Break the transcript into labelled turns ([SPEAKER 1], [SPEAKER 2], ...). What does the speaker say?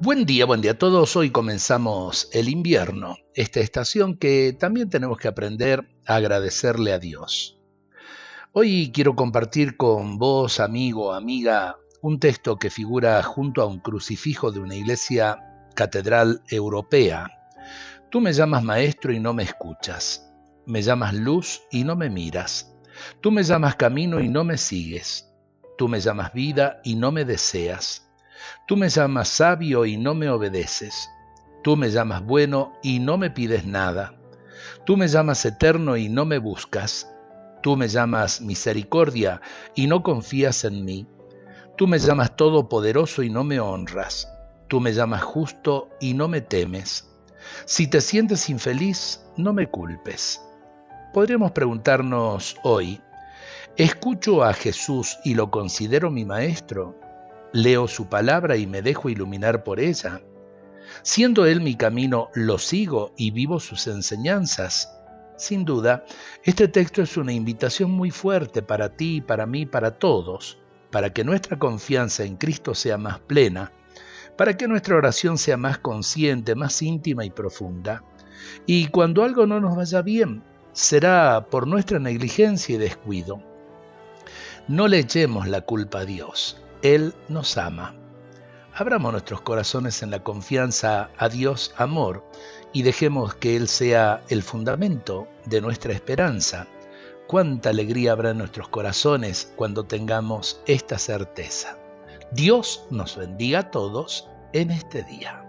[SPEAKER 1] Buen día, buen día a todos. Hoy comenzamos el invierno, esta estación que también tenemos que aprender a agradecerle a Dios. Hoy quiero compartir con vos, amigo, amiga, un texto que figura junto a un crucifijo de una iglesia catedral europea. Tú me llamas maestro y no me escuchas. Me llamas luz y no me miras. Tú me llamas camino y no me sigues. Tú me llamas vida y no me deseas. Tú me llamas sabio y no me obedeces. Tú me llamas bueno y no me pides nada. Tú me llamas eterno y no me buscas. Tú me llamas misericordia y no confías en mí. Tú me llamas todopoderoso y no me honras. Tú me llamas justo y no me temes. Si te sientes infeliz, no me culpes. Podríamos preguntarnos hoy, ¿escucho a Jesús y lo considero mi maestro? Leo su palabra y me dejo iluminar por ella. Siendo Él mi camino, lo sigo y vivo sus enseñanzas. Sin duda, este texto es una invitación muy fuerte para ti, para mí, para todos, para que nuestra confianza en Cristo sea más plena, para que nuestra oración sea más consciente, más íntima y profunda. Y cuando algo no nos vaya bien, será por nuestra negligencia y descuido. No le la culpa a Dios. Él nos ama. Abramos nuestros corazones en la confianza a Dios amor y dejemos que Él sea el fundamento de nuestra esperanza. Cuánta alegría habrá en nuestros corazones cuando tengamos esta certeza. Dios nos bendiga a todos en este día.